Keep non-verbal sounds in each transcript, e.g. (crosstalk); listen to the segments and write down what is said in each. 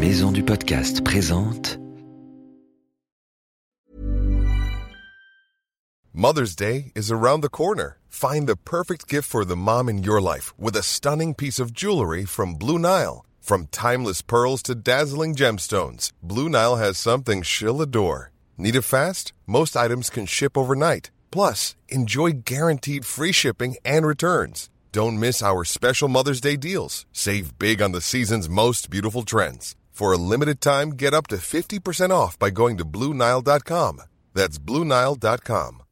Maison du Podcast présente Mother's Day is around the corner. Find the perfect gift for the mom in your life with a stunning piece of jewelry from Blue Nile. From timeless pearls to dazzling gemstones, Blue Nile has something she'll adore. Need it fast? Most items can ship overnight. Plus, enjoy guaranteed free shipping and returns. Don't miss our special Mother's Day deals. Save big on the season's most beautiful trends. For a limited time, get up to 50% off by going to BlueNile.com. That's BlueNile.com.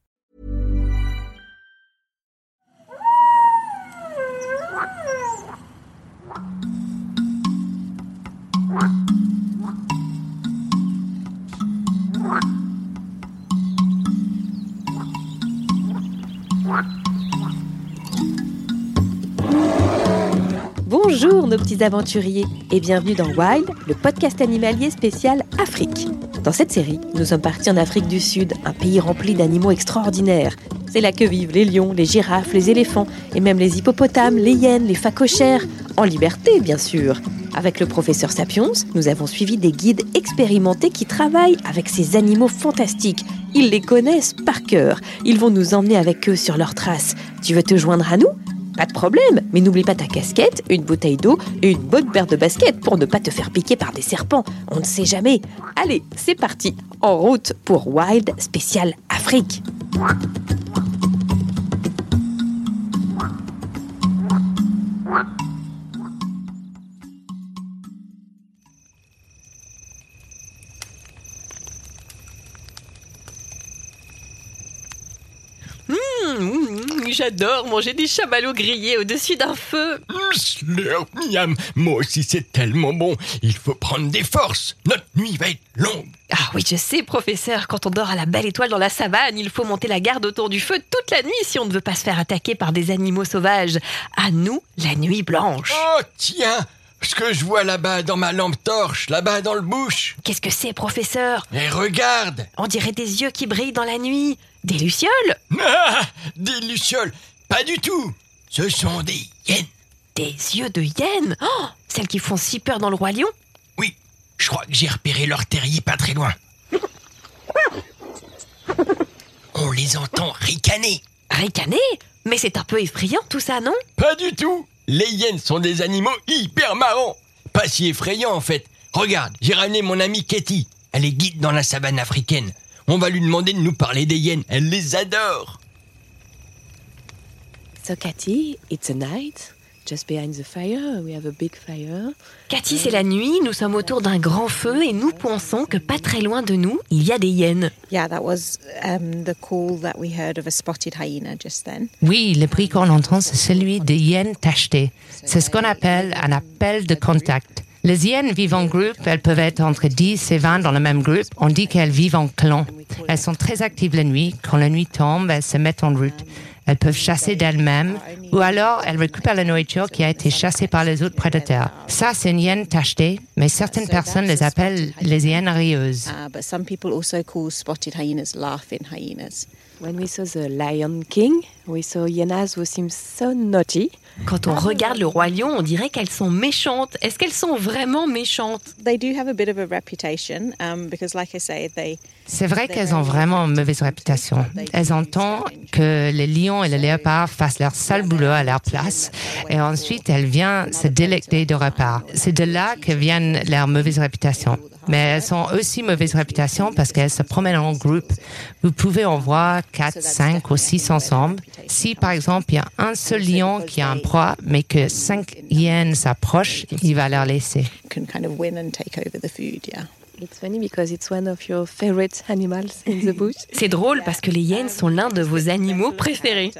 Bonjour nos petits aventuriers et bienvenue dans Wild, le podcast animalier spécial Afrique. Dans cette série, nous sommes partis en Afrique du Sud, un pays rempli d'animaux extraordinaires. C'est là que vivent les lions, les girafes, les éléphants et même les hippopotames, les hyènes, les phacochères, en liberté bien sûr. Avec le professeur Sapiens, nous avons suivi des guides expérimentés qui travaillent avec ces animaux fantastiques. Ils les connaissent par cœur. Ils vont nous emmener avec eux sur leurs traces. Tu veux te joindre à nous? Pas de problème, mais n'oublie pas ta casquette, une bouteille d'eau et une bonne paire de baskets pour ne pas te faire piquer par des serpents. On ne sait jamais. Allez, c'est parti, en route pour Wild Spécial Afrique. J'adore manger des chamallows grillés au-dessus d'un feu. Miam. Moi aussi, c'est tellement bon. Il faut prendre des forces. Notre nuit va être longue. Ah oui, je sais, professeur, quand on dort à la belle étoile dans la savane, il faut monter la garde autour du feu toute la nuit si on ne veut pas se faire attaquer par des animaux sauvages. À nous, la nuit blanche. Oh, tiens Ce que je vois là-bas dans ma lampe torche, là-bas dans le bouche. Qu'est-ce que c'est, professeur? Et regarde On dirait des yeux qui brillent dans la nuit. Des lucioles Ah Des lucioles Pas du tout Ce sont des hyènes. Des yeux de hyène Oh Celles qui font si peur dans le roi lion Oui, je crois que j'ai repéré leur terrier pas très loin. On les entend ricaner. Ricaner Mais c'est un peu effrayant tout ça, non? Pas du tout Les hyènes sont des animaux hyper marrants Pas si effrayants en fait. Regarde, j'ai ramené mon amie Katie. Elle est guide dans la savane africaine. On va lui demander de nous parler des hyènes. Elle les adore So Cathy, it's a night. Just behind the fire, we have a big fire. Cathy, c'est la nuit, nous sommes autour d'un grand feu et nous pensons que pas très loin de nous, il y a des hyènes. Yeah, that was um, the call that we heard of a spotted hyena just then. Oui, le bruit qu'on entend, c'est celui des hyènes tachetées. C'est ce qu'on appelle un appel de contact. Les hyènes vivent en groupe, elles peuvent être entre 10 et 20 dans le même groupe. On dit qu'elles vivent en clan. Elles sont très actives la nuit. Quand la nuit tombe, elles se mettent en route. Elles peuvent chasser d'elles-mêmes ou alors elles récupèrent la nourriture qui a été chassée par les autres prédateurs. Ça, c'est une hyène tachetée, mais certaines personnes les appellent les hyènes rieuses. But some people also call spotted hyenas laughing hyenas. When we saw the Lion King, we saw hyenas who seem so naughty. Quand on regarde le roi lion, on dirait qu'elles sont méchantes. Est-ce qu'elles sont vraiment méchantes? They do have a bit of a reputation um, because, like I say, they C'est vrai qu'elles ont vraiment une mauvaise réputation. Elles entendent que les lions et les léopards fassent leur sale boulot à leur place et ensuite elles viennent se délecter de repas. C'est de là que viennent leur mauvaise réputation. Mais elles sont aussi mauvaise réputation parce qu'elles se promènent en groupe. Vous pouvez en voir 4, 5 ou 6 ensemble. Si par exemple il y a un seul lion qui a un proie mais que cinq hyènes s'approchent, il va leur laisser. can kind of win and take over the food. Yeah. It's funny because it's one of your favorite animals in the bush. C'est drôle parce que les hyènes sont l'un de vos animaux préférés.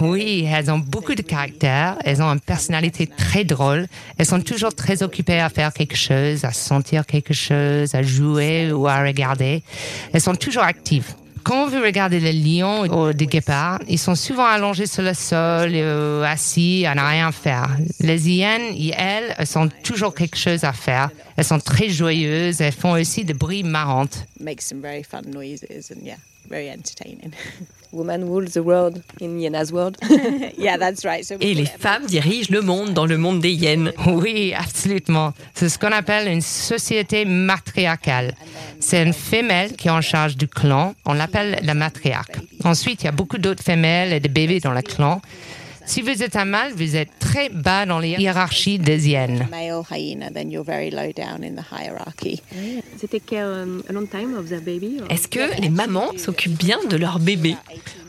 Oui, elles ont beaucoup de caractère, elles ont une personnalité très drôle, elles sont toujours très occupées à faire quelque chose, à sentir quelque chose, à jouer ou à regarder. Elles sont toujours actives. Quand vous regardez les lions ou des guépards, ils sont souvent allongés sur le sol, euh, assis, à ne rien faire. Les hyènes, elles, elles ont toujours quelque chose à faire. Elles sont très joyeuses, elles font aussi des bruits marrantes. Make some very fun noises and yeah. very entertaining. (laughs) Woman rules the world in Yena's world. (laughs) yeah, that's right. So we Et les femmes dirigent le monde dans le monde des hyènes. (laughs) Oui, absolument. C'est ce qu'on appelle une société matriarcale. C'est une femelle qui est en charge du clan. On l'appelle la matriarque. Ensuite, il y a beaucoup d'autres femelles et de bébés dans le clan. Si vous êtes un mâle, vous êtes très bas dans les hiérarchies des hyènes. their baby. Est-ce que les mamans s'occupent bien de leur bébé?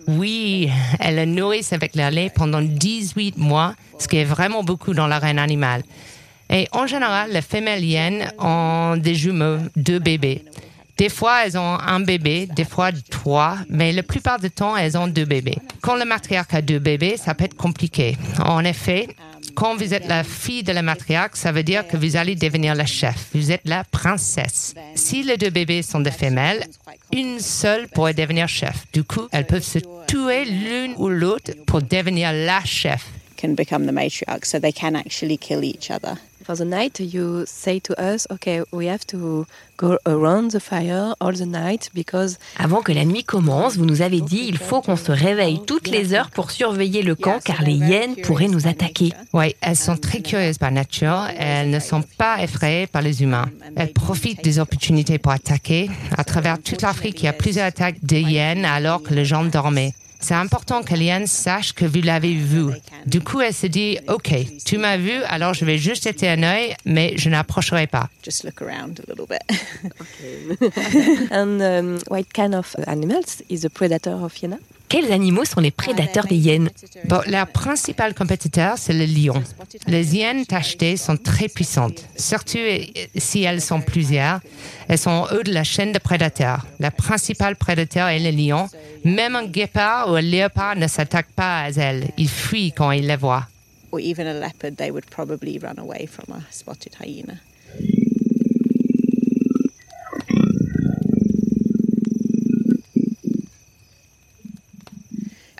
Oui, elles le nourrissent avec leur lait pendant 18 mois, ce qui est vraiment beaucoup dans l'arène animale. Et en général, les femelles hyènes ont des jumeaux, deux bébés. Des fois, elles ont un bébé, des fois trois, mais la plupart du temps, elles ont deux bébés. Quand le matriarque a deux bébés, ça peut être compliqué. En effet, quand vous êtes la fille de la matriarque, ça veut dire que vous allez devenir la chef. Vous êtes la princesse. Si les deux bébés sont des femelles, une seule pourrait devenir chef. Du coup, elles peuvent se tuer l'une ou l'autre pour devenir la chef. Can become the matriarch, so they can actually kill each other. For the night, you say to us, okay, we have to go around the fire all the night because Avant que la nuit commence, vous nous avez dit il faut qu'on se réveille toutes les heures pour surveiller le camp car les hyènes pourraient nous attaquer. Oui, elles sont très curieuses par nature. Elles ne sont pas effrayées par les humains. Elles profitent des opportunités pour attaquer. À travers toute l'Afrique, il y a plusieurs attaques de hyènes alors que les gens dormaient. C'est important que l'hyène sache que vous l'avez vu. Du coup, elle se dit, OK, tu m'as vu, alors je vais juste jeter un œil, mais je n'approcherai pas. Just look around a little bit. (laughs) (laughs) and um, what kind of animals is the predator of Yena? Quels animaux sont les prédateurs des hyènes Bon, leur principal compétiteur, c'est le lion. Les hyènes tachetées sont très puissantes, surtout si elles sont plusieurs. Elles sont en haut de la chaîne de prédateurs. Le principal prédateur est le lion. Même un guépard ou un léopard ne s'attaque pas à elles. Ils fuient quand ils les voient. or even a leopard, they would probably run away from a spotted hyena.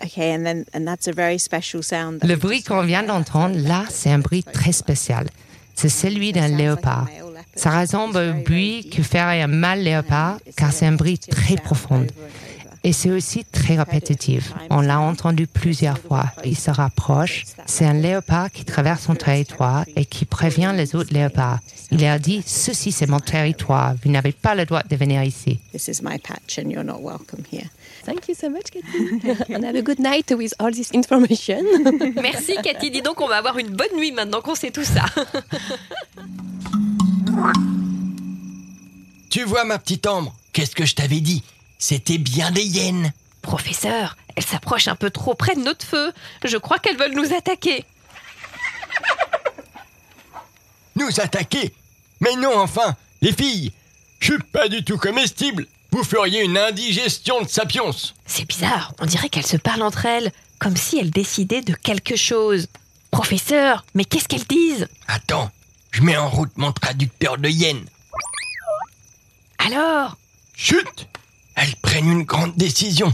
Okay, and then and that's a very special sound. that Le bruit qu'on vient d'entendre, là, c'est un bruit très spécial. C'est celui d'un léopard. Ça ressemble au bruit que ferait un mâle léopard, car c'est un bruit très profond. Et c'est aussi très répétitif. On l'a entendu plusieurs fois. Il se rapproche. C'est un léopard qui traverse son territoire et qui prévient les autres léopards. Il leur dit, ceci c'est mon territoire. Vous n'avez pas le droit de venir ici. This is my patch, and you're not welcome here. Thank you so much, Cathy. and have a good night with all this information. (laughs) Merci Cathy, dis donc on va avoir une bonne nuit maintenant qu'on sait tout ça. (laughs) Tu vois, ma petite Ambre, qu'est-ce que je t'avais dit? C'était bien des hyènes. Professeur, elles s'approchent un peu trop près de notre feu. Je crois qu'elles veulent nous attaquer. Nous attaquer? Mais non, enfin Les filles Je suis pas du tout comestible Vous feriez une indigestion de sapiens C'est bizarre, on dirait qu'elles se parlent entre elles, comme si elles décidaient de quelque chose. Professeur, mais qu'est-ce qu'elles disent? Attends, je mets en route mon traducteur de hyène. Alors? Chut Elles prennent une grande décision.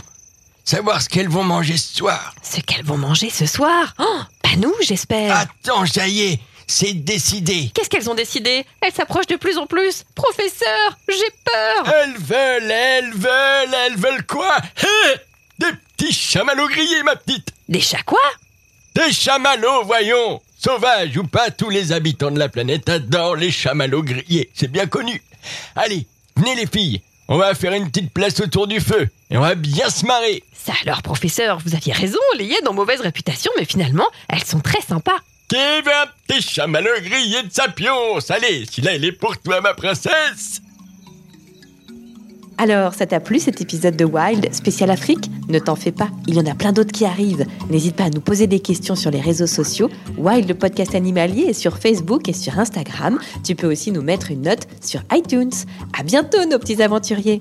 Savoir ce qu'elles vont manger ce soir. Ce qu'elles vont manger ce soir? Oh, pas nous, j'espère. Attends, ça y est, c'est décidé. Qu'est-ce qu'elles ont décidé? Elles s'approchent de plus en plus. Professeur, j'ai peur. Elles veulent, elles veulent, elles veulent quoi? Hé Des petits chamallows grillés, ma petite Des chats quoi? Des chamallows, voyons Sauvages ou pas, tous les habitants de la planète adorent les chamallows grillés, c'est bien connu. Allez, venez les filles, on va faire une petite place autour du feu et on va bien se marrer. Ça alors, professeur, vous aviez raison, les hyènes ont mauvaise réputation, mais finalement, elles sont très sympas. Veut un petit chamallow grillé de sapiens Allez, celui-là, il est pour toi, ma princesse Alors, ça t'a plu cet épisode de Wild spécial Afrique? Ne t'en fais pas, il y en a plein d'autres qui arrivent. N'hésite pas à nous poser des questions sur les réseaux sociaux. Wild, le podcast animalier, est sur Facebook et sur Instagram. Tu peux aussi nous mettre une note sur iTunes. À bientôt, nos petits aventuriers.